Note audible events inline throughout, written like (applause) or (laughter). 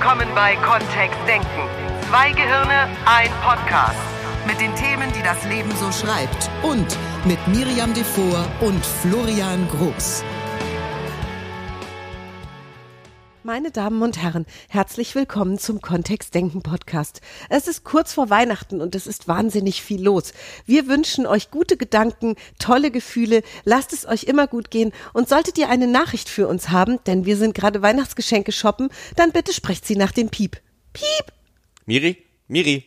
willkommen bei Kontext Denken. Zwei Gehirne, ein Podcast. Mit den Themen, die das Leben so schreibt. Und mit Miriam Devor und Florian Groß. Meine Damen und Herren, herzlich willkommen zum Kontext Denken Podcast. Es ist kurz vor Weihnachten und es ist wahnsinnig viel los. Wir wünschen euch gute Gedanken, tolle Gefühle, lasst es euch immer gut gehen und solltet ihr eine Nachricht für uns haben, denn wir sind gerade Weihnachtsgeschenke shoppen, dann bitte sprecht sie nach dem Piep. Piep! Miri? Miri?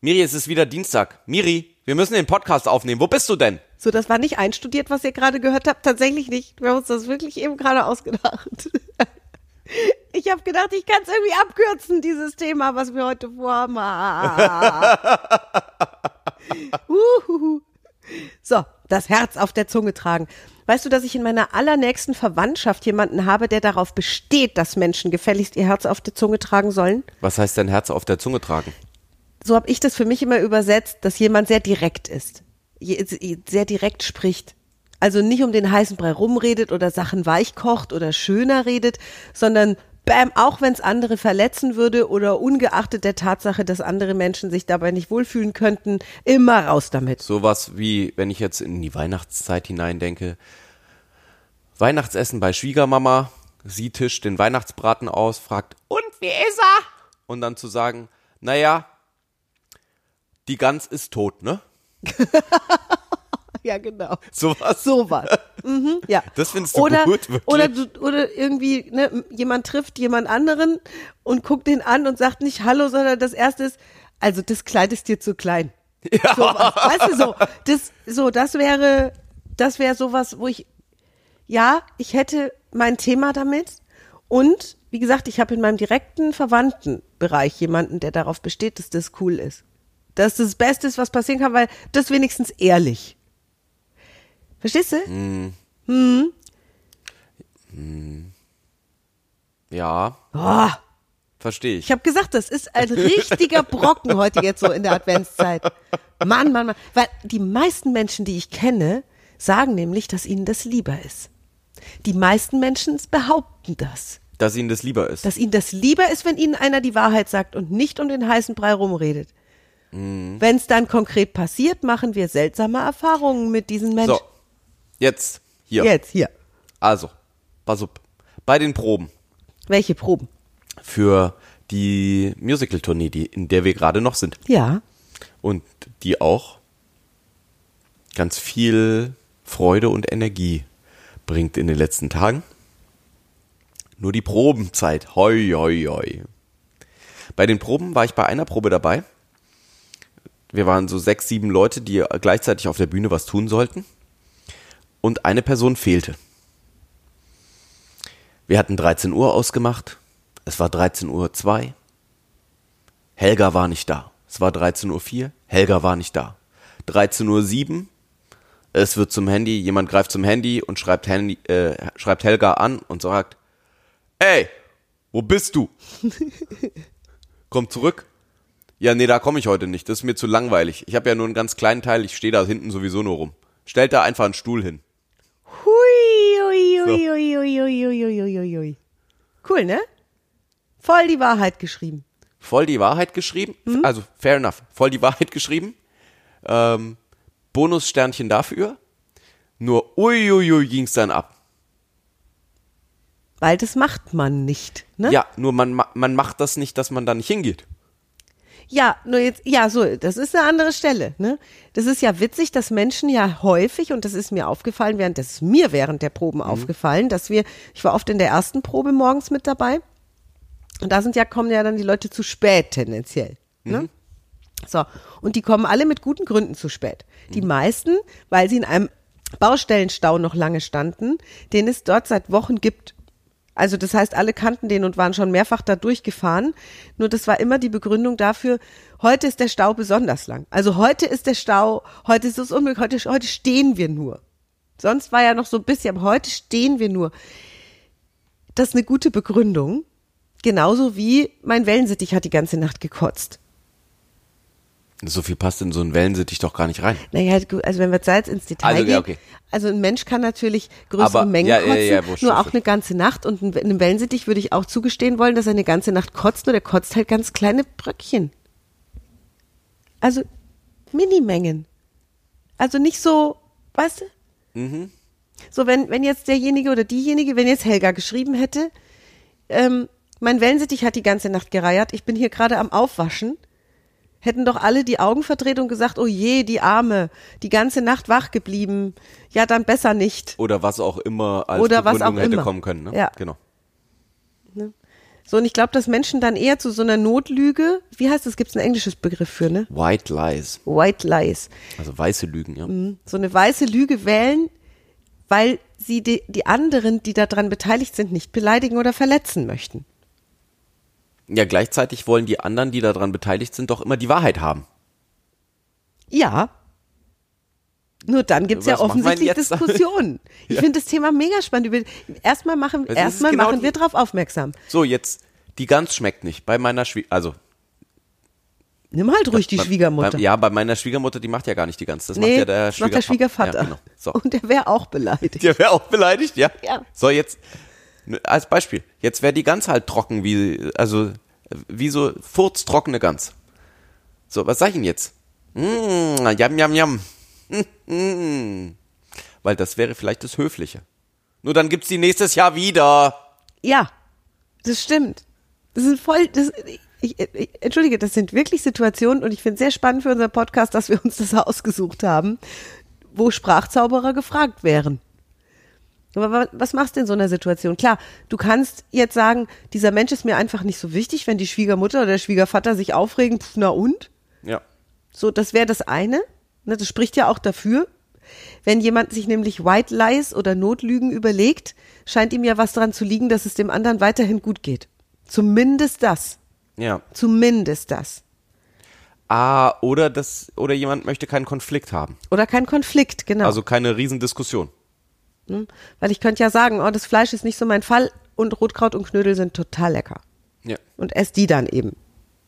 Miri, es ist wieder Dienstag. Miri, wir müssen den Podcast aufnehmen. Wo bist du denn? So, das war nicht einstudiert, was ihr gerade gehört habt. Tatsächlich nicht. Wir haben uns das wirklich eben gerade ausgedacht. (laughs) Ich habe gedacht, ich kann es irgendwie abkürzen, dieses Thema, was wir heute vorhaben. (laughs) Uhuhu. so, das Herz auf der Zunge tragen. Weißt du, dass ich in meiner allernächsten Verwandtschaft jemanden habe, der darauf besteht, dass Menschen gefälligst ihr Herz auf der Zunge tragen sollen? Was heißt denn Herz auf der Zunge tragen? So habe ich das für mich immer übersetzt, dass jemand sehr direkt ist, sehr direkt spricht. Also nicht um den heißen Brei rumredet oder Sachen weich kocht oder schöner redet, sondern bam, auch wenn es andere verletzen würde oder ungeachtet der Tatsache, dass andere Menschen sich dabei nicht wohlfühlen könnten, immer raus damit. Sowas wie, wenn ich jetzt in die Weihnachtszeit hineindenke, Weihnachtsessen bei Schwiegermama, sie tischt den Weihnachtsbraten aus, fragt, und wie ist er? Und dann zu sagen, naja, die Gans ist tot, ne? (laughs) (laughs) ja, genau. Sowas? Sowas. Mhm, ja. Das findest du oder, gut, wirklich? Oder, du, oder irgendwie, ne, jemand trifft jemand anderen und guckt den an und sagt nicht Hallo, sondern das erste ist, also das Kleid ist dir zu klein. Ja. So, weißt du, so, das, so, das wäre, das wäre sowas, wo ich, ja, ich hätte mein Thema damit und, wie gesagt, ich habe in meinem direkten Verwandtenbereich jemanden, der darauf besteht, dass das cool ist. Dass das Beste ist, was passieren kann, weil das wenigstens ehrlich. Verstehst du? Hm. Hm. Hm. Ja. Oh, Verstehe ich. ich habe gesagt, das ist ein richtiger Brocken heute jetzt so in der Adventszeit. Mann, Mann, Mann. Weil die meisten Menschen, die ich kenne, sagen nämlich, dass ihnen das lieber ist. Die meisten Menschen behaupten das. Dass ihnen das lieber ist. Dass ihnen das lieber ist, wenn ihnen einer die Wahrheit sagt und nicht um den heißen Brei rumredet. Mhm. Wenn es dann konkret passiert, machen wir seltsame Erfahrungen mit diesen Menschen. so, jetzt, hier. Jetzt, hier. Also, pass auf. Bei den Proben Welche Proben? für die Musical-Tournee, die, in der wir gerade noch sind. Ja. Und die auch ganz viel Freude und Energie bringt in den letzten Tagen. Nur die Probenzeit, hoi, hoi, hoi. Bei den Proben war ich bei einer Probe dabei. Wir waren so sechs, sieben Leute, die gleichzeitig auf der Bühne was tun sollten. Und eine Person fehlte. Wir hatten 13 Uhr ausgemacht. Es war 13 Uhr 2. Helga war nicht da. Es war 13 Uhr 4. Helga war nicht da. 13 Uhr 7. Es wird zum Handy, jemand greift zum Handy und schreibt, Handy, äh, schreibt Helga an und sagt, ey, wo bist du? (laughs) Kommt zurück. Ja, nee, da komme ich heute nicht. Das ist mir zu langweilig. Ich habe ja nur einen ganz kleinen Teil. Ich stehe da hinten sowieso nur rum. Stellt da einfach einen Stuhl hin ui. Cool, ne? Voll die Wahrheit geschrieben. Voll die Wahrheit geschrieben? Mhm. Also, fair enough. Voll die Wahrheit geschrieben. Ähm, Bonussternchen dafür. Nur uiuiui ging es dann ab. Weil das macht man nicht, ne? Ja, nur man macht das nicht, dass man da nicht hingeht. Ja, nur jetzt, ja, so, das ist eine andere Stelle, ne? Das ist ja witzig, dass Menschen ja häufig, und das ist mir aufgefallen, während, das ist mir während der Proben aufgefallen, dass wir, ich war oft in der ersten Probe morgens mit dabei. Und da sind ja, kommen ja dann die Leute zu spät tendenziell, ne? So. Und die kommen alle mit guten Gründen zu spät. Die meisten, weil sie in einem Baustellenstau noch lange standen, den es dort seit Wochen gibt. Also das heißt, alle kannten den und waren schon mehrfach da durchgefahren. Nur das war immer die Begründung dafür, heute ist der Stau besonders lang. Also heute ist der Stau, heute ist es unmöglich, heute, heute stehen wir nur. Sonst war ja noch so ein bisschen, aber heute stehen wir nur. Das ist eine gute Begründung. Genauso wie mein Wellensittich hat die ganze Nacht gekotzt. So viel passt in so einen Wellensittich doch gar nicht rein. Naja, gut, also wenn wir jetzt ins Detail Also, gehen, ja, okay. also ein Mensch kann natürlich größere Aber- Mengen ja, kotzen, ja, nur auch eine ganze Nacht und ein- einem Wellensittich würde ich auch zugestehen wollen, dass er eine ganze Nacht kotzt, nur der kotzt halt ganz kleine Bröckchen. Also Minimengen. Also nicht so, weißt du? Mhm. So, wenn, wenn jetzt derjenige oder diejenige, wenn jetzt Helga geschrieben hätte, ähm, mein Wellensittich hat die ganze Nacht gereiert, ich bin hier gerade am Aufwaschen, hätten doch alle die Augen verdreht und gesagt, oh je, die Arme, die ganze Nacht wach geblieben, ja, dann besser nicht. Oder was auch immer als Oder was Begründung auch hätte immer. kommen können. Ne? Ja. Genau. So, und ich glaube, dass Menschen dann eher zu so einer Notlüge, wie heißt das, gibt es ein englisches Begriff für, ne? White Lies. White Lies. Also weiße Lügen, ja. So eine weiße Lüge wählen, weil sie die, die anderen, die daran beteiligt sind, nicht beleidigen oder verletzen möchten. Ja, gleichzeitig wollen die anderen, die daran beteiligt sind, doch immer die Wahrheit haben. Ja. Nur dann gibt's ja Was machen wir offensichtlich? (laughs) Diskussionen. Ich Ja. finde das Thema mega spannend. Erstmal machen, Das erstmal genau machen die- wir drauf aufmerksam. So, jetzt, die Gans schmeckt nicht. Bei meiner Schwie also Nimm halt ruhig die bei, Schwiegermutter. Bei, ja, bei meiner Schwiegermutter, die macht ja gar nicht die Gans. Das nee, macht ja der das macht der Schwiegervater. Schwiegervater. Ja, genau. So. Und der wäre auch beleidigt. Der wäre auch beleidigt, ja? Ja. So, jetzt, als Beispiel, jetzt wäre die Gans halt trocken, wie, also, wie so furztrockene Gans. So, was sag ich denn jetzt? Mm, jam, jam, jam. Weil das wäre vielleicht das Höfliche. Nur dann gibt's die nächstes Jahr wieder. Ja, das stimmt. Das sind voll, das, ich, ich, entschuldige, das sind wirklich Situationen und ich finde es sehr spannend für unseren Podcast, dass wir uns das (laughs) ausgesucht haben, wo Sprachzauberer gefragt wären. Aber wa- was machst du in so einer Situation? Klar, du kannst jetzt sagen, dieser Mensch ist mir einfach nicht so wichtig, wenn die Schwiegermutter oder der Schwiegervater sich aufregen, pf, na und? Ja. So, das wäre das eine. Ne, das spricht ja auch dafür. Wenn jemand sich nämlich White Lies oder Notlügen überlegt, scheint ihm ja was daran zu liegen, dass es dem anderen weiterhin gut geht. Zumindest das. Ja. Zumindest das. Ah, oder das, oder jemand möchte keinen Konflikt haben. Oder kein Konflikt, genau. Also keine Riesendiskussion. Weil ich könnte ja sagen, oh, das Fleisch ist nicht so mein Fall und Rotkraut und Knödel sind total lecker. Ja. Und ess die dann eben.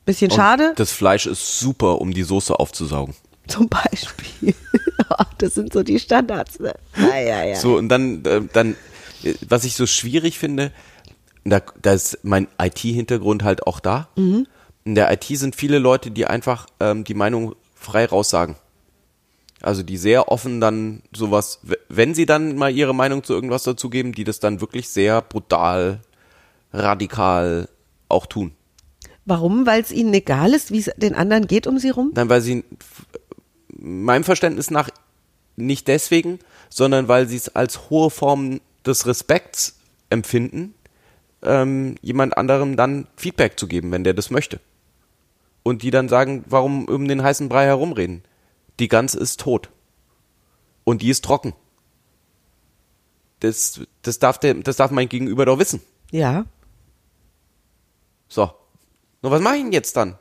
Bisschen Und schade, Das Fleisch ist super, um die Soße aufzusaugen. (laughs) zum Beispiel. (laughs) das sind so die Standards. Ne? Ja, ja, ja. So, und dann, äh, dann, äh, was ich so schwierig finde, da, da ist mein IT-Hintergrund halt auch da. Mhm. In der IT sind viele Leute, die einfach ähm, die Meinung frei raussagen. Also die sehr offen dann sowas, wenn sie dann mal ihre Meinung zu irgendwas dazugeben, die das dann wirklich sehr brutal, radikal auch tun. Warum? Weil es ihnen egal ist, wie es den anderen geht um sie rum? Nein, weil sie meinem Verständnis nach nicht deswegen, sondern weil sie es als hohe Form des Respekts empfinden, ähm, jemand anderem dann Feedback zu geben, wenn der das möchte. Und die dann sagen, warum um den heißen Brei herumreden? Die Gans ist tot. Und die ist trocken. Das, das, darf der, das darf mein Gegenüber doch wissen. Ja. So. Nur was mache ich denn jetzt dann?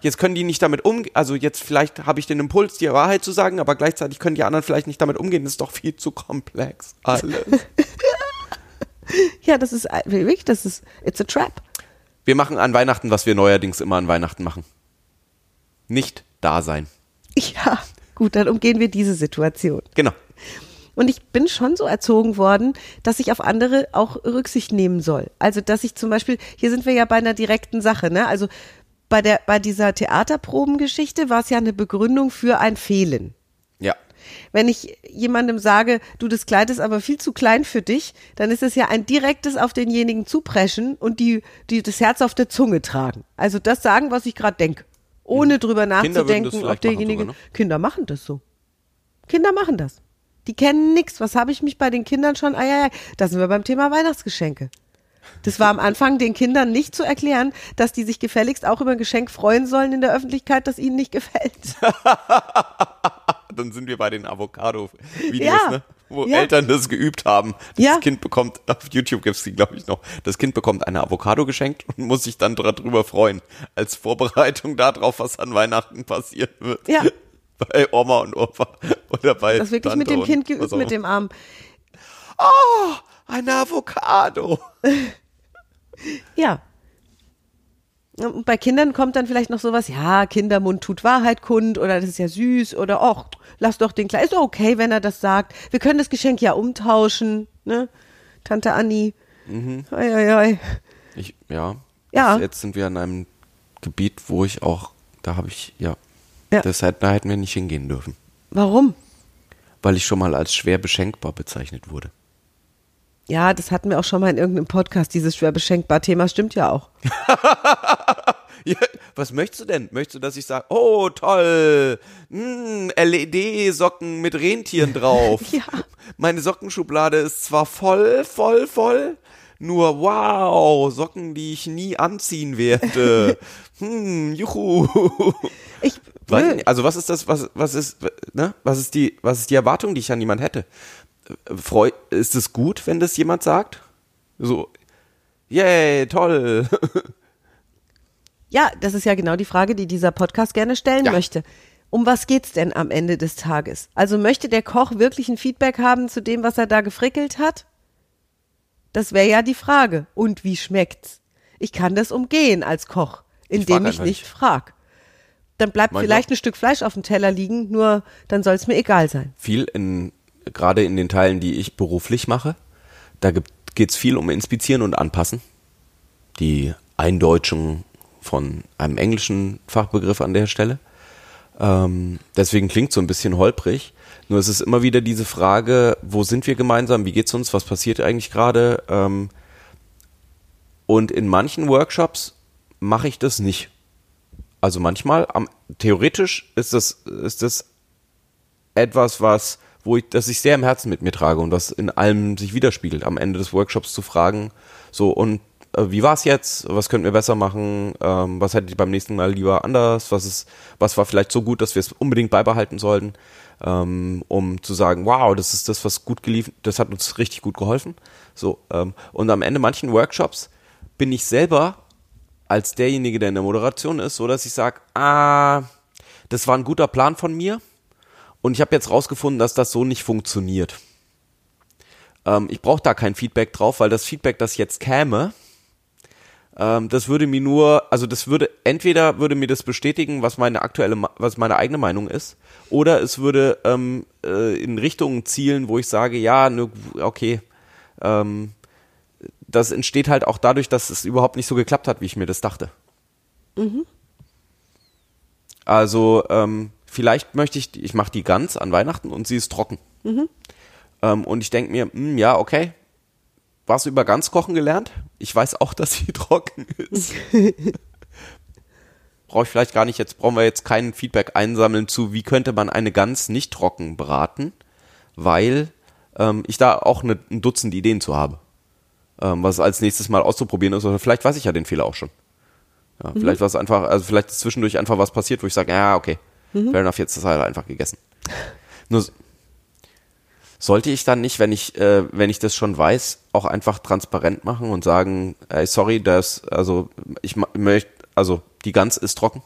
Jetzt können die nicht damit umgehen. Also jetzt vielleicht habe ich den Impuls, die Wahrheit zu sagen, aber gleichzeitig können die anderen vielleicht nicht damit umgehen. Das ist doch viel zu komplex. Alles. (laughs) Ja, das ist wirklich, das ist, it's a trap. wir machen an Weihnachten, was wir neuerdings immer an Weihnachten machen. Nicht da sein. (laughs) Ja, gut, dann umgehen wir diese Situation. Genau. Und ich bin schon so erzogen worden, dass ich auf andere auch Rücksicht nehmen soll. Also, dass ich zum Beispiel, hier sind wir ja bei einer direkten Sache, ne? Also bei der, bei dieser Theaterprobengeschichte war es ja eine Begründung für ein Fehlen. Ja. Wenn ich jemandem sage, du, das Kleid ist aber viel zu klein für dich, dann ist es ja ein direktes auf denjenigen zupreschen und die, die das Herz auf der Zunge tragen. Also das sagen, was ich gerade denke. Ohne drüber nachzudenken, ob vielleicht machen derjenige. sogar, ne? Kinder machen das so. Kinder machen das. Die kennen nichts. Was habe ich mich bei den Kindern schon? Ah, ja, ja. Da sind wir beim Thema Weihnachtsgeschenke. Das war am Anfang den Kindern nicht zu erklären, dass die sich gefälligst auch über ein Geschenk freuen sollen in der Öffentlichkeit, das ihnen nicht gefällt. (laughs) Dann sind wir bei den Avocado-Videos, Ja. ne? Wo Ja. Eltern das geübt haben. Das Ja. Kind bekommt, auf YouTube gibt's die, glaube ich, noch. Das Kind bekommt eine Avocado geschenkt und muss sich dann darüber freuen. Als Vorbereitung darauf, was an Weihnachten passieren wird. Ja. Bei Oma und Opa. Oder bei Das wirklich Tante mit dem Kind geübt mit dem Arm. Eine Avocado. (laughs) Ja. Und bei Kindern kommt dann vielleicht noch sowas, ja, Kindermund tut Wahrheit kund oder das ist ja süß oder ach, lass doch den Kleinen, ist doch okay, wenn er das sagt. Wir können das Geschenk ja umtauschen, ne? Tante Anni. Mhm. Ei, ei, ei. Ich, ja. Ja. Jetzt sind wir an einem Gebiet, wo ich auch, da habe ich, ja, Ja. hätten, da hätten wir nicht hingehen dürfen. Warum? Weil ich schon mal als schwer beschenkbar bezeichnet wurde. Ja, das hatten wir auch schon mal in irgendeinem Podcast, dieses schwer beschenkbar Thema, stimmt ja auch. (laughs) Ja, was möchtest du denn? Möchtest du, dass ich sage, oh toll, mm, LED-Socken mit Rentieren drauf. (laughs) Ja. Meine Sockenschublade ist zwar voll, voll, voll, nur wow, Socken, die ich nie anziehen werde. (laughs) hm, juhu. Ich. Also was ist das, was, was ist, ne? Was ist die, was ist die Erwartung, die ich an jemand hätte? Freu, ist es gut, wenn das jemand sagt? So, yay, toll. (laughs) Ja, das ist ja genau die Frage, die dieser Podcast gerne stellen Ja. möchte. Um was geht's denn am Ende des Tages? Also möchte der Koch wirklich ein Feedback haben zu dem, was er da gefrickelt hat? Das wäre ja die Frage. Und wie schmeckt's? Ich kann das umgehen als Koch, Ich indem ich einfach nicht nicht. frag. Dann bleibt Mein vielleicht Gott. ein Stück Fleisch auf dem Teller liegen, nur dann soll es mir egal sein. viel in, gerade in den Teilen, die ich beruflich mache, da geht es viel um Inspizieren und Anpassen. Die Eindeutschung von einem englischen Fachbegriff an der Stelle. Ähm, deswegen klingt so ein bisschen holprig. Nur es ist immer wieder diese Frage, wo sind wir gemeinsam, wie geht's uns, was passiert eigentlich gerade? Ähm, und in manchen Workshops mache ich das nicht. Also manchmal, am, theoretisch ist das, ist das etwas, was, wo ich, das ich sehr im Herzen mit mir trage und was in allem sich widerspiegelt, am Ende des Workshops zu fragen, so und äh, wie war's jetzt? Was könnten wir besser machen? Ähm, was hättet ihr beim nächsten Mal lieber anders? Was ist, was war vielleicht so gut, dass wir es unbedingt beibehalten sollten? Ähm, um zu sagen, wow, das ist das, was gut geliefert, das hat uns richtig gut geholfen. So, ähm, und am Ende manchen Workshops bin ich selber als derjenige, der in der Moderation ist, so dass ich sage, ah, das war ein guter Plan von mir und ich habe jetzt rausgefunden, dass das so nicht funktioniert. Ähm, ich brauche da kein Feedback drauf, weil das Feedback, das jetzt käme, ähm, das würde mir nur, also das würde, entweder würde mir das bestätigen, was meine aktuelle, was meine eigene Meinung ist, oder es würde ähm, äh, in Richtungen zielen, wo ich sage, ja, ne, okay, ähm, das entsteht halt auch dadurch, dass es überhaupt nicht so geklappt hat, wie ich mir das dachte. Also ähm, vielleicht möchte ich, ich mache die Gans an Weihnachten und sie ist trocken. Ähm, und ich denke mir, hm, ja, okay, warst du über Gans kochen gelernt? Ich weiß auch, (laughs) dass sie trocken ist. (laughs) Brauche ich vielleicht gar nicht, jetzt brauchen wir jetzt kein Feedback einsammeln zu, wie könnte man eine Gans nicht trocken braten, weil ähm, ich da auch eine, ein Dutzend Ideen zu habe ähm, was als nächstes Mal auszuprobieren ist. Oder vielleicht weiß ich ja den Fehler auch schon. Ja, Vielleicht war es einfach, also vielleicht ist zwischendurch einfach was passiert, wo ich sage, ja, okay, fair enough, jetzt ist halt einfach gegessen. Nur sollte ich dann nicht, wenn ich, äh, wenn ich das schon weiß, auch einfach transparent machen und sagen, ey, sorry, das, also ich möchte, also die Gans ist trocken.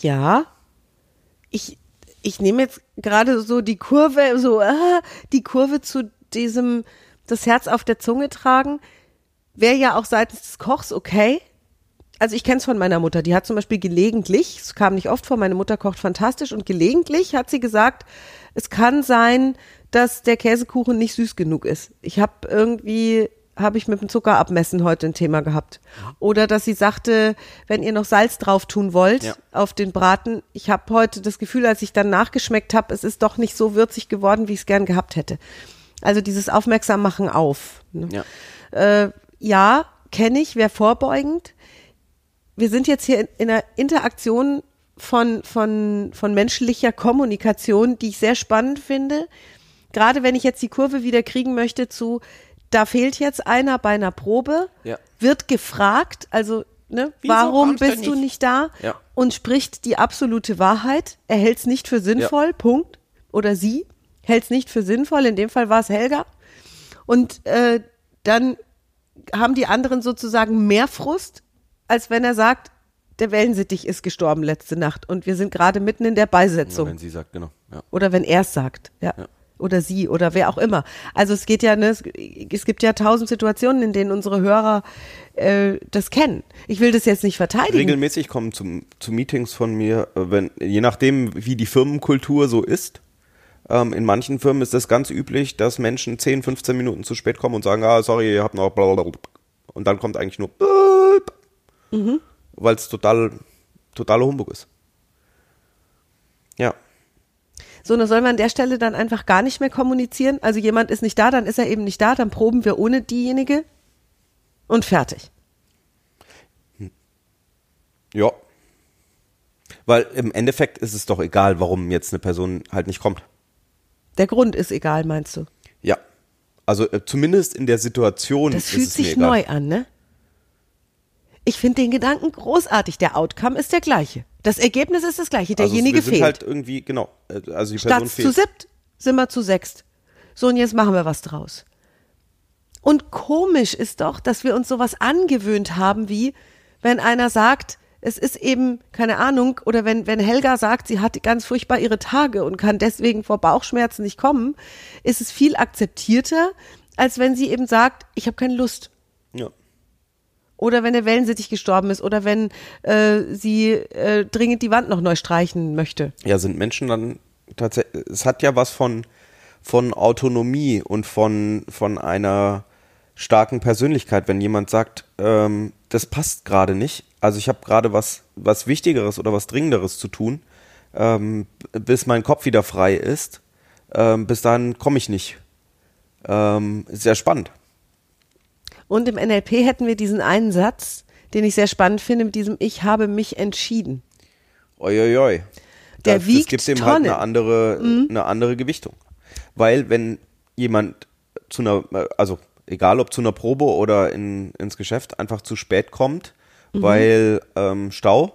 Ja. Ich, ich nehme jetzt gerade so die Kurve, so ah, die Kurve zu diesem, das Herz auf der Zunge tragen, wäre ja auch seitens des Kochs okay. Also ich kenne es von meiner Mutter, die hat zum Beispiel gelegentlich, es kam nicht oft vor, meine Mutter kocht fantastisch und gelegentlich hat sie gesagt, es kann sein, dass der Käsekuchen nicht süß genug ist. Ich habe irgendwie, habe ich mit dem Zuckerabmessen heute ein Thema gehabt. Oder dass sie sagte, wenn ihr noch Salz drauf tun wollt Ja. auf den Braten, ich habe heute das Gefühl, als ich dann nachgeschmeckt habe, es ist doch nicht so würzig geworden, wie ich es gern gehabt hätte. Also dieses Aufmerksam machen auf. Ne? Ja. Äh, ja, kenne ich, wäre vorbeugend. Wir sind jetzt hier in, in einer Interaktion von, von, von menschlicher Kommunikation, die ich sehr spannend finde. Gerade wenn ich jetzt die Kurve wieder kriegen möchte zu, da fehlt jetzt einer bei einer Probe, Ja. wird gefragt, also ne, Wieso warum bist du nicht? nicht da? Ja. Und spricht die absolute Wahrheit. Er hält es nicht für sinnvoll, Punkt. Oder sie hält es nicht für sinnvoll. In dem Fall war es Helga. Und äh, dann haben die anderen sozusagen mehr Frust, als wenn er sagt, der Wellensittich ist gestorben letzte Nacht und wir sind gerade mitten in der Ja, Beisetzung. wenn sie sagt, genau. Ja. Oder wenn er es sagt. Ja. Ja. oder sie oder wer auch immer. Also es geht ja, ne, es, gibt ja tausend Situationen, in denen unsere Hörer äh, das kennen. Ich will das jetzt nicht verteidigen. Regelmäßig kommen zum, zu Meetings von mir, äh, wenn, je nachdem, wie die Firmenkultur so ist. Ähm, in manchen Firmen ist es ganz üblich, dass Menschen 10, 15 Minuten zu spät kommen und sagen, ah, sorry, ihr habt noch blablabla. Und dann kommt eigentlich nur Mhm. weil es total, totaler Humbug ist. Ja. So, dann soll man an der Stelle dann einfach gar nicht mehr kommunizieren. Also jemand ist nicht da, dann ist er eben nicht da, dann proben wir ohne diejenige und fertig. Ja. Weil im Endeffekt ist es doch egal, warum jetzt eine Person halt nicht kommt. Der Grund ist egal, meinst du? Ja. Also äh, zumindest in der Situation Das ist fühlt sich neu an, ne? Ich finde den Gedanken großartig. Der Outcome ist der gleiche. Das Ergebnis ist das gleiche. Also Derjenige wir sind fehlt. halt irgendwie, genau, äh, also die Statt Person zu fehlt. siebt sind wir zu sechst. So, und jetzt machen wir was draus. Und komisch ist doch, dass wir uns sowas angewöhnt haben, wie wenn einer sagt, es ist eben, keine Ahnung, oder wenn, wenn Helga sagt, sie hat ganz furchtbar ihre Tage und kann deswegen vor Bauchschmerzen nicht kommen, ist es viel akzeptierter, als wenn sie eben sagt, ich habe keine Lust. Oder wenn der Wellensittich gestorben ist oder wenn äh, sie äh, dringend die Wand noch neu streichen möchte. ja, sind Menschen dann tatsächlich, es hat ja was von, von Autonomie und von, von einer starken Persönlichkeit, wenn jemand sagt, ähm, das passt gerade nicht, also ich habe gerade was, was Wichtigeres oder was Dringenderes zu tun, ähm, bis mein Kopf wieder frei ist, ähm, bis dahin komme ich nicht. Ähm, sehr spannend. Und im NLP hätten wir diesen einen Satz, den ich sehr spannend finde, mit diesem Ich habe mich entschieden. Oi, Der das, wiegt das gibt dem halt Tonnen. Mhm. eine andere, eine andere Gewichtung. Weil wenn jemand zu einer, also egal ob zu einer Probe oder in, ins Geschäft, einfach zu spät kommt, Mhm. weil ähm, Stau,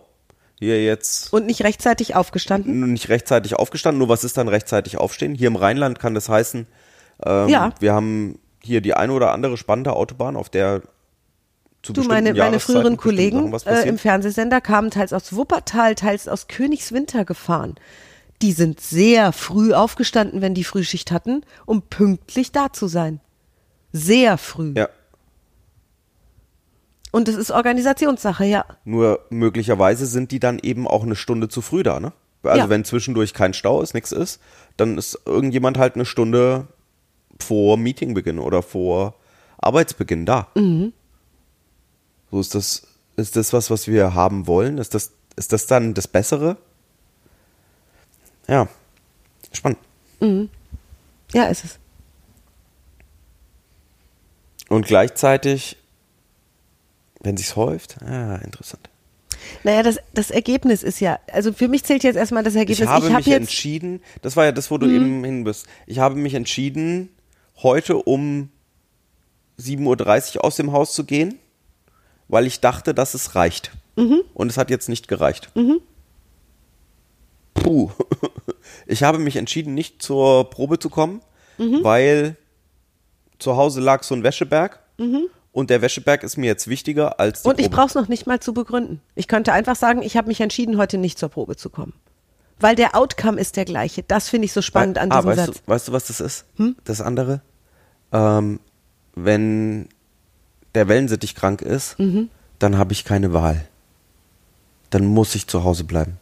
hier jetzt Und nicht rechtzeitig aufgestanden. nur nicht rechtzeitig aufgestanden, nur was ist dann rechtzeitig aufstehen? Hier im Rheinland kann das heißen, ähm, Ja. wir haben hier die eine oder andere spannende Autobahn, auf der zu Du, meine, meine früheren Kollegen äh, im Fernsehsender kamen teils aus Wuppertal, teils aus Königswinter gefahren. Die sind sehr früh aufgestanden, wenn die Frühschicht hatten, um pünktlich da zu sein. Sehr früh. ja. Und es ist Organisationssache, ja. Nur möglicherweise sind die dann eben auch eine Stunde zu früh da, ne? Also Ja. wenn zwischendurch kein Stau ist, nichts ist, dann ist irgendjemand halt eine Stunde vor Meetingbeginn oder vor Arbeitsbeginn da. Mhm. So ist das, ist das was, was wir haben wollen? Ist das, ist das dann das Bessere? Ja, spannend. Ja, ist es. Und gleichzeitig, wenn sich's häuft, ah, interessant. Naja, das, das Ergebnis ist ja, also für mich zählt jetzt erstmal das Ergebnis. Ich habe hab mich entschieden, das war ja das, wo Mhm. du eben hin bist. Ich habe mich entschieden, heute um 7.30 Uhr aus dem Haus zu gehen, weil ich dachte, dass es reicht. Mhm. Und es hat jetzt nicht gereicht. Puh. (laughs) Ich habe mich entschieden, nicht zur Probe zu kommen, weil zu Hause lag so ein Wäscheberg. Und der Wäscheberg ist mir jetzt wichtiger als die und ich brauche es noch nicht mal zu begründen. Ich könnte einfach sagen, ich habe mich entschieden, heute nicht zur Probe zu kommen. Weil der Outcome ist der gleiche. Das finde ich so spannend an ah, diesem weißt Satz. Hm? Du, weißt du, was das ist? Das andere? Ähm, wenn der Wellensittich krank ist, Mhm. dann habe ich keine Wahl. Dann muss ich zu Hause bleiben,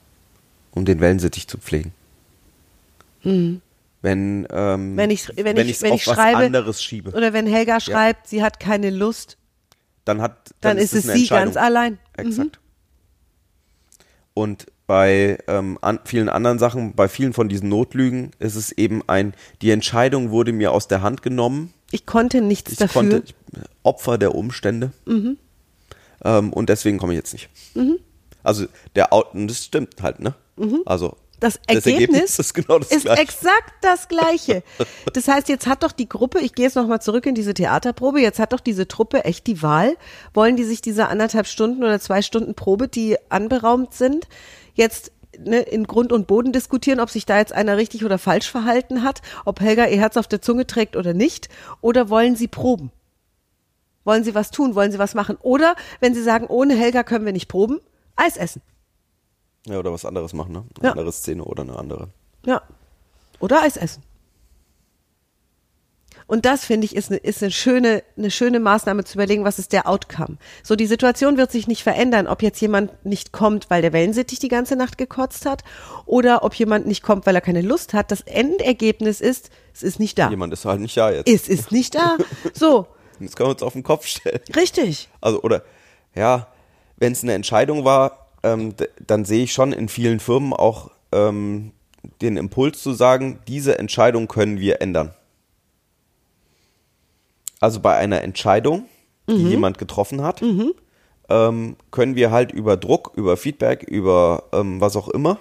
um den Wellensittich zu pflegen. Wenn, ähm, Mhm. Wenn ich, wenn ich, ich's wenn ich was schreibe, anderes schiebe, oder wenn Helga schreibt, sie hat keine Lust, dann hat dann, ist es sie ganz allein. Exakt. Und bei ähm, an, vielen anderen Sachen, bei vielen von diesen Notlügen, ist es eben ein, die Entscheidung wurde mir aus der Hand genommen. Ich konnte nichts Ich dafür. Mhm. konnte ich, Opfer der Umstände. Ähm, und deswegen komme ich jetzt nicht. Also der das stimmt halt, ne? Also Mhm. Das Ergebnis, ist genau das ist gleiche. exakt das gleiche. Das heißt, jetzt hat doch die Gruppe, ich gehe jetzt nochmal zurück in diese Theaterprobe, jetzt hat doch diese Truppe echt die Wahl. Wollen die sich diese anderthalb Stunden oder zwei Stunden Probe, die anberaumt sind, jetzt ne, in Grund und Boden diskutieren, ob sich da jetzt einer richtig oder falsch verhalten hat, ob Helga ihr Herz auf der Zunge trägt oder nicht, oder wollen sie proben? Wollen sie was tun? Wollen sie was machen? Oder wenn sie sagen, ohne Helga können wir nicht proben, Eis essen. Ja, oder was anderes machen, ne? Eine Ja. andere Szene oder eine andere. Ja. Oder Eis essen. Und das finde ich ist eine, ist eine schöne, eine schöne Maßnahme zu überlegen, was ist der Outcome. So, die Situation wird sich nicht verändern, ob jetzt jemand nicht kommt, weil der Wellensittich die ganze Nacht gekotzt hat oder ob jemand nicht kommt, weil er keine Lust hat. Das Endergebnis ist, es ist nicht da. Jemand ist halt nicht da jetzt. Es ist nicht da. (laughs) So, Jetzt können wir uns auf den Kopf stellen. richtig. Also, oder, ja, wenn es eine Entscheidung war, ähm, dann sehe ich schon in vielen Firmen auch ähm, den Impuls zu sagen, diese Entscheidung können wir ändern. Also bei einer Entscheidung, die jemand getroffen hat, ähm, können wir halt über Druck, über Feedback, über ähm, was auch immer,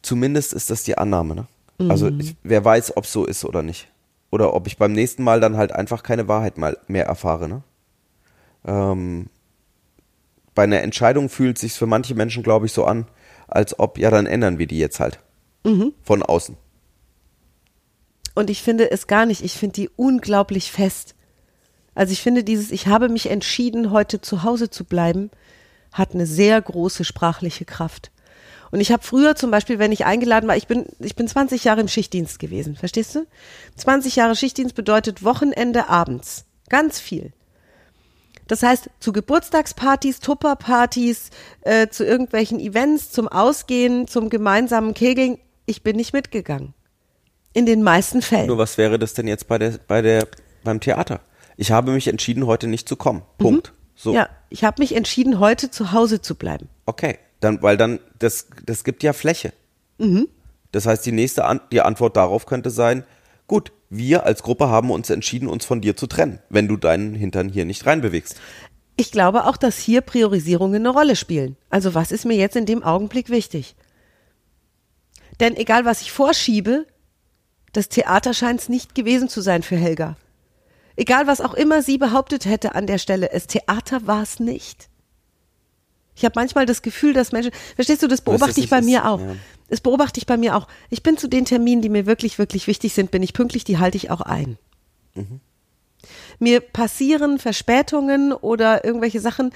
zumindest ist das die Annahme. Ne? Also ich, wer weiß, ob es so ist oder nicht. Oder ob ich beim nächsten Mal dann halt einfach keine Wahrheit mal mehr erfahre. Ne? Ähm, bei einer Entscheidung fühlt sich für manche Menschen, glaube ich, so an, als ob, ja, dann ändern wir die jetzt halt. Von außen. Und ich finde es gar nicht. Ich finde die unglaublich fest. Also ich finde dieses, ich habe mich entschieden, heute zu Hause zu bleiben, hat eine sehr große sprachliche Kraft. Und ich habe früher zum Beispiel, wenn ich eingeladen war, ich bin, ich bin 20 Jahre im Schichtdienst gewesen, verstehst du? 20 Jahre Schichtdienst bedeutet Wochenende abends. Ganz viel. Das heißt, zu Geburtstagspartys, Tupperpartys, äh, zu irgendwelchen Events, zum Ausgehen, zum gemeinsamen Kegeln, ich bin nicht mitgegangen. In den meisten Fällen. Nur was wäre das denn jetzt bei der, bei der, beim Theater? Ich habe mich entschieden, heute nicht zu kommen. Punkt. So. Ja, ich habe mich entschieden, heute zu Hause zu bleiben. Okay. Dann, weil dann, das, das gibt ja Fläche. Das heißt, die nächste An die Antwort darauf könnte sein, gut, wir als Gruppe haben uns entschieden, uns von dir zu trennen, wenn du deinen Hintern hier nicht reinbewegst. Ich glaube auch, dass hier Priorisierungen eine Rolle spielen. Also was ist mir jetzt in dem Augenblick wichtig? Denn egal was ich vorschiebe, das Theater scheint es nicht gewesen zu sein für Helga. Egal was auch immer sie behauptet hätte an der Stelle, es Theater war es nicht. Ich habe manchmal das Gefühl, dass Menschen, verstehst du, das beobachte ich bei ist, mir auch. ja. Das beobachte ich bei mir auch. Ich bin zu den Terminen, die mir wirklich, wirklich wichtig sind, bin ich pünktlich, die halte ich auch ein. Mir passieren Verspätungen oder irgendwelche Sachen,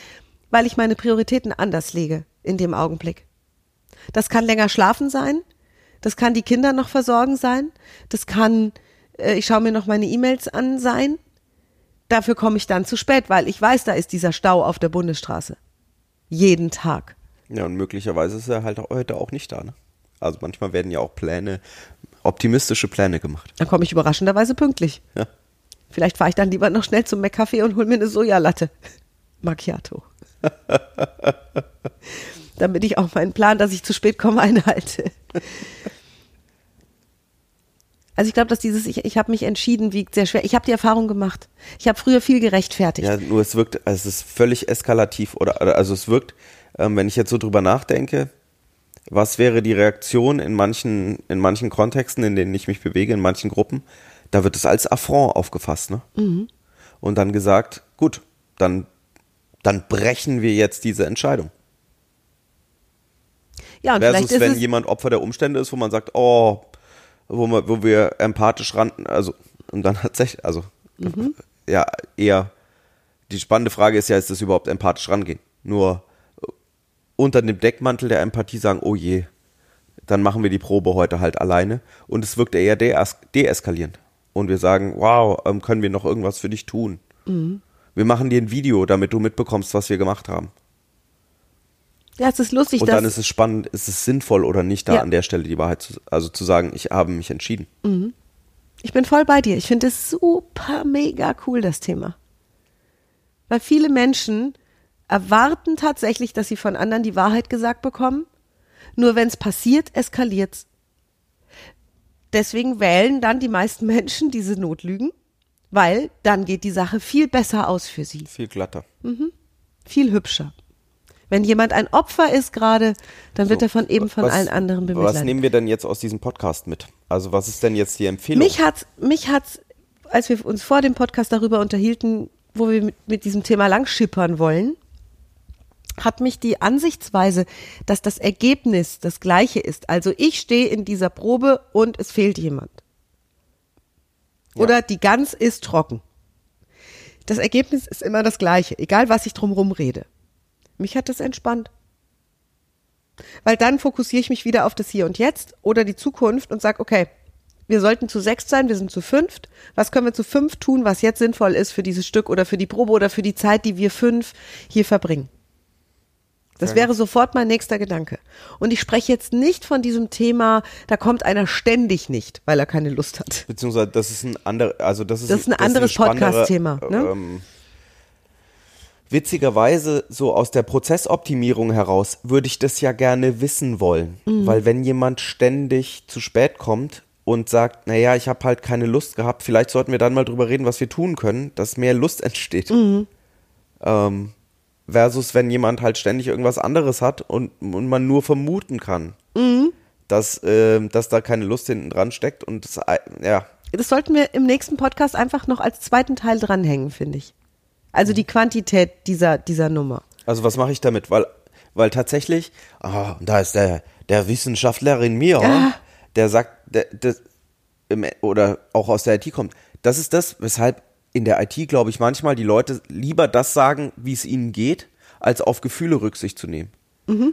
weil ich meine Prioritäten anders lege in dem Augenblick. Das kann länger schlafen sein, das kann die Kinder noch versorgen sein, das kann, äh, ich schaue mir noch meine E-Mails an sein. Dafür komme ich dann zu spät, weil ich weiß, da ist dieser Stau auf der Bundesstraße. Jeden Tag. Ja, und möglicherweise ist er halt heute auch nicht da. Ne? Also manchmal werden ja auch Pläne, optimistische Pläne gemacht. Dann komme ich überraschenderweise pünktlich. Ja. Vielleicht fahre ich dann lieber noch schnell zum McCafé und hol mir eine Sojalatte. (laughs) Macchiato. (laughs) Damit ich auch meinen Plan, dass ich zu spät komme, (laughs) einhalte. Also ich glaube, dass dieses, ich, ich habe mich entschieden, wiegt sehr schwer. Ich habe die Erfahrung gemacht. Ich habe früher viel gerechtfertigt. Ja, nur es wirkt, also es ist völlig eskalativ oder, also es wirkt, ähm, wenn ich jetzt so drüber nachdenke, was wäre die Reaktion in manchen, in manchen Kontexten, in denen ich mich bewege, in manchen Gruppen, da wird es als Affront aufgefasst, ne? Und dann gesagt, gut, dann, dann brechen wir jetzt diese Entscheidung. Ja, und Versus vielleicht ist wenn jemand Opfer der Umstände ist, wo man sagt, oh, wo, wir, wo wir empathisch ran, also, und dann (laughs) tatsächlich, also, Mhm. ja, eher, die spannende Frage ist ja, ist das überhaupt empathisch rangehen? Nur äh, unter dem Deckmantel der Empathie sagen, oh je, dann machen wir die Probe heute halt alleine. Und es wirkt eher dees deeskalierend. Und wir sagen, wow, ähm, können wir noch irgendwas für dich tun? Mhm. Wir machen dir ein Video, damit du mitbekommst, was wir gemacht haben. Ja, es ist lustig, Und dann ist es spannend, ist es sinnvoll oder nicht, da Ja. an der Stelle die Wahrheit zu, also zu sagen, ich habe mich entschieden. Ich bin voll bei dir. Ich finde es super mega cool, das Thema. Weil viele Menschen erwarten tatsächlich, dass sie von anderen die Wahrheit gesagt bekommen. Nur wenn es passiert, eskaliert's. Deswegen wählen dann die meisten (laughs) Menschen diese Notlügen, weil dann geht die Sache viel besser aus für sie. Viel glatter. Viel hübscher. Wenn jemand ein Opfer ist gerade, dann wird So, er von eben von was- allen anderen Was bemitleidet. nehmen wir denn jetzt aus diesem Podcast mit? Also was ist denn jetzt die Empfehlung? Mich hat's, mich hat's, als wir uns vor dem Podcast darüber unterhielten, wo wir mit, mit diesem Thema langschippern wollen, hat mich die Ansichtsweise, dass das Ergebnis das gleiche ist. Also ich stehe in dieser Probe und es fehlt jemand. Oder die Gans ist trocken. Das Ergebnis ist immer das gleiche, egal was ich drumherum rede. Mich hat das entspannt. Weil dann fokussiere ich mich wieder auf das Hier und Jetzt oder die Zukunft und sage, okay, wir sollten zu sechs sein, wir sind zu fünft. Was können wir zu fünf tun, was jetzt sinnvoll ist für dieses Stück oder für die Probe oder für die Zeit, die wir fünf hier verbringen? Das wäre sofort mein nächster Gedanke. Und ich spreche jetzt nicht von diesem Thema, da kommt einer ständig nicht, weil er keine Lust hat. Beziehungsweise das ist ein anderes, also das ist Das ist ein anderes spannendere, Podcast-Thema, ne? Ähm, witzigerweise so aus der Prozessoptimierung heraus würde ich das ja gerne wissen wollen, Mhm. weil wenn jemand ständig zu spät kommt und sagt, naja, ich habe halt keine Lust gehabt, vielleicht sollten wir dann mal drüber reden, was wir tun können, dass mehr Lust entsteht. Mhm. Ähm, versus wenn jemand halt ständig irgendwas anderes hat und, und man nur vermuten kann, Mhm. dass, ähm, dass da keine Lust hinten dran steckt und das, ja, Das sollten wir im nächsten Podcast einfach noch als zweiten Teil dranhängen, finde ich. Also die Quantität dieser, dieser Nummer. Also was mache ich damit? Weil, weil tatsächlich, ah, da ist der, der Wissenschaftler in mir, Ja. der sagt, der, der, oder auch aus der IT kommt. Das ist das, weshalb in der IT, glaube ich, manchmal die Leute lieber das sagen, wie es ihnen geht, als auf Gefühle Rücksicht zu nehmen.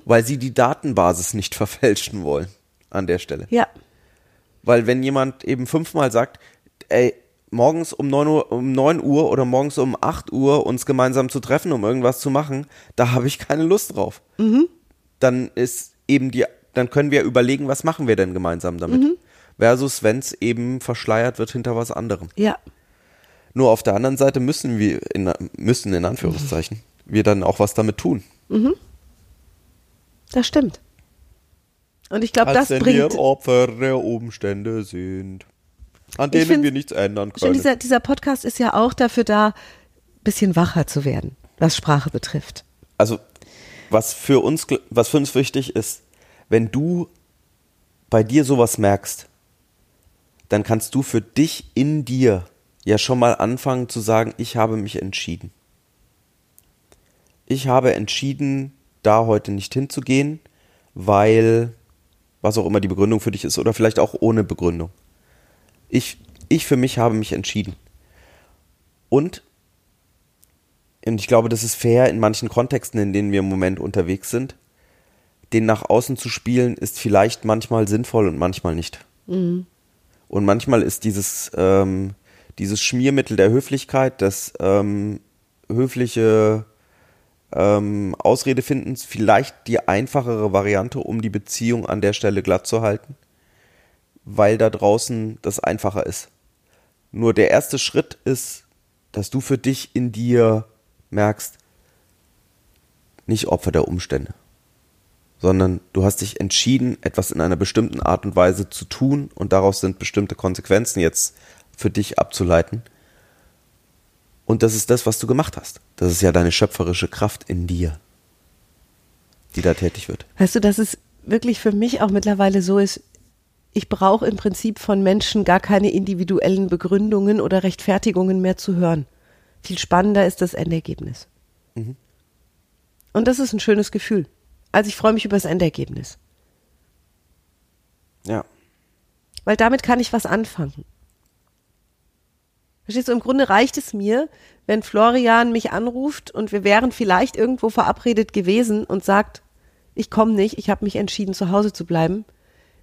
Weil sie die Datenbasis nicht (laughs) verfälschen wollen an der Stelle. Ja. Weil wenn jemand eben fünfmal sagt, ey, morgens um 9 Uhr, um 9 Uhr oder morgens um 8 Uhr uns gemeinsam zu treffen, um irgendwas zu machen, da habe ich keine Lust drauf. Dann ist eben die, dann können wir überlegen, was machen wir denn gemeinsam damit. Versus wenn es eben verschleiert wird hinter was anderem. Ja. Nur auf der anderen Seite müssen wir, in, müssen in Anführungszeichen, wir dann auch was damit tun. Das stimmt. Und ich glaube, das wenn bringt. wir Opfer der Umstände sind, an denen find- wir nichts ändern Schon können. dieser, dieser Podcast ist ja auch dafür da, bisschen wacher zu werden, was Sprache betrifft. also was für uns was für uns wichtig ist, wenn du bei dir sowas merkst, dann kannst du für dich in dir ja schon mal anfangen zu sagen, ich habe mich entschieden. Ich habe entschieden, da heute nicht hinzugehen, weil was auch immer die Begründung für dich ist oder vielleicht auch ohne Begründung. Ich ich für mich habe mich entschieden. Und und ich glaube, das ist fair in manchen Kontexten, in denen wir im Moment unterwegs sind. Den nach außen zu spielen, ist vielleicht manchmal sinnvoll und manchmal nicht. Und manchmal ist dieses, ähm, dieses Schmiermittel der Höflichkeit, das ähm, höfliche ähm, Ausredefindens vielleicht die einfachere Variante, um die Beziehung an der Stelle glatt zu halten, weil da draußen das einfacher ist. Nur der erste Schritt ist, dass du für dich in dir merkst, nicht Opfer der Umstände, sondern du hast dich entschieden, etwas in einer bestimmten Art und Weise zu tun und daraus sind bestimmte Konsequenzen jetzt für dich abzuleiten. Und das ist das, was du gemacht hast. Das ist ja deine schöpferische Kraft in dir, die da tätig wird. Weißt du, dass es wirklich für mich auch mittlerweile so ist, ich brauche im Prinzip von Menschen gar keine individuellen Begründungen oder Rechtfertigungen mehr zu hören. Viel spannender ist das Endergebnis. Und das ist ein schönes Gefühl. Also ich freue mich über das Endergebnis, Ja. weil damit kann ich was anfangen. Verstehst du, im Grunde reicht es mir, wenn Florian mich anruft und wir wären vielleicht irgendwo verabredet gewesen und sagt, ich komme nicht, ich habe mich entschieden, zu Hause zu bleiben,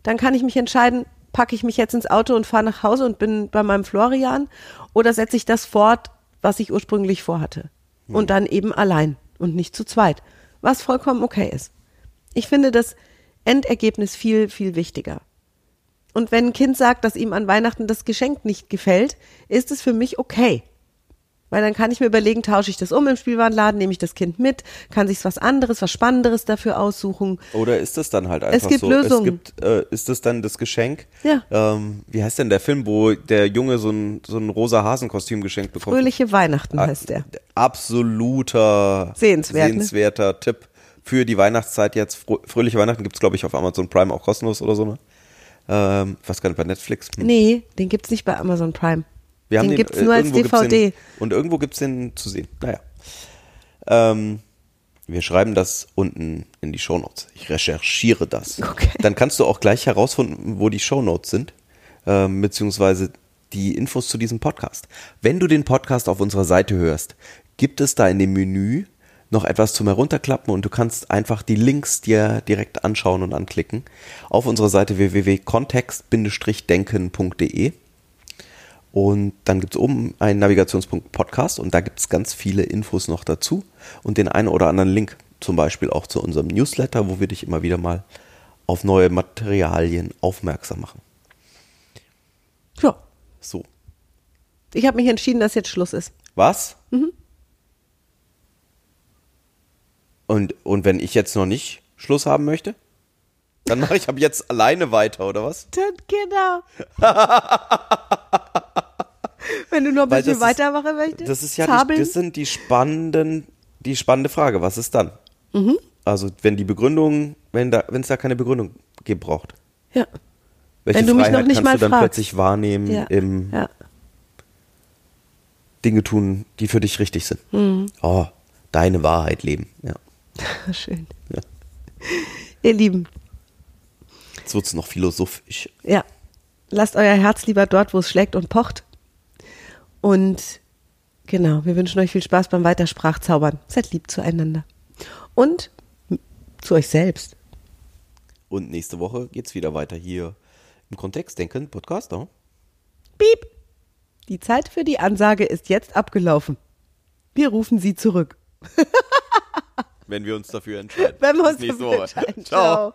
dann kann ich mich entscheiden, packe ich mich jetzt ins Auto und fahre nach Hause und bin bei meinem Florian oder setze ich das fort, was ich ursprünglich vorhatte. Und dann eben allein und nicht zu zweit, was vollkommen okay ist. Ich finde das Endergebnis viel, viel wichtiger. Und wenn ein Kind sagt, dass ihm an Weihnachten das Geschenk nicht gefällt, ist es für mich okay. Weil dann kann ich mir überlegen, tausche ich das um im Spielwarenladen, nehme ich das Kind mit, kann sich was anderes, was Spannenderes dafür aussuchen. Oder ist es dann halt einfach gibt so? Lösungen. Es gibt, äh, ist es dann das Geschenk? Ja. Ähm, wie heißt denn der Film, wo der Junge so ein, so ein rosa Hasenkostüm geschenkt bekommt? Fröhliche Weihnachten Ah, heißt der. Absoluter Sehenswert, ne? sehenswerter Tipp für die Weihnachtszeit jetzt. Fröhliche Weihnachten gibt's glaube ich, auf Amazon Prime auch kostenlos oder so, ne? Ähm, ich weiß gar nicht, bei Netflix. Hm. Nee, den gibt's nicht bei Amazon Prime. Wir haben den den, gibt's äh, nur als DVD. Den, und irgendwo gibt's den zu sehen. Naja. Ähm, wir schreiben das unten in die Shownotes. Ich recherchiere das. Okay. Dann kannst du auch gleich herausfinden, wo die Shownotes sind, ähm, beziehungsweise die Infos zu diesem Podcast. Wenn du den Podcast auf unserer Seite hörst, gibt es da in dem Menü noch etwas zum Herunterklappen und du kannst einfach die Links dir direkt anschauen und anklicken auf unserer Seite www.kontext-denken.de. Und dann gibt es oben einen Navigationspunkt Podcast und da gibt es ganz viele Infos noch dazu und den einen oder anderen Link, zum Beispiel auch zu unserem Newsletter, wo wir dich immer wieder mal auf neue Materialien aufmerksam machen. Ja, So. ich habe mich entschieden, dass jetzt Schluss ist. Was? Und, und wenn ich jetzt noch nicht Schluss haben möchte? Dann mache ich ab jetzt alleine weiter, oder was? Dann genau. (laughs) (laughs) Wenn du noch ein Weil bisschen weitermachen möchtest. Das ist ja die, das sind die spannenden, die spannende Frage. Was ist dann? Mhm. Also wenn die Begründung, wenn da, wenn es da keine Begründung gibt, braucht. ja. Welche Wenn du mich Freiheit noch nicht kannst mal du dann fragst. plötzlich wahrnehmen Ja. im ja. Dinge tun, die für dich richtig sind? Mhm. Oh, deine Wahrheit leben. Ja. (laughs) Schön. Ja. Ihr Lieben, Jetzt wird's noch philosophisch. ja. Lasst euer Herz lieber dort, wo es schlägt und pocht. Und genau, wir wünschen euch viel Spaß beim Weitersprachzaubern. Seid lieb zueinander. Und zu euch selbst. Und nächste Woche geht's wieder weiter hier im Kontext denken Podcast. Oh? Piep! Die Zeit für die Ansage ist jetzt abgelaufen. Wir rufen sie zurück. Wenn wir uns dafür entscheiden. (laughs) Wenn wir Bis uns nächste dafür Woche. entscheiden. Ciao.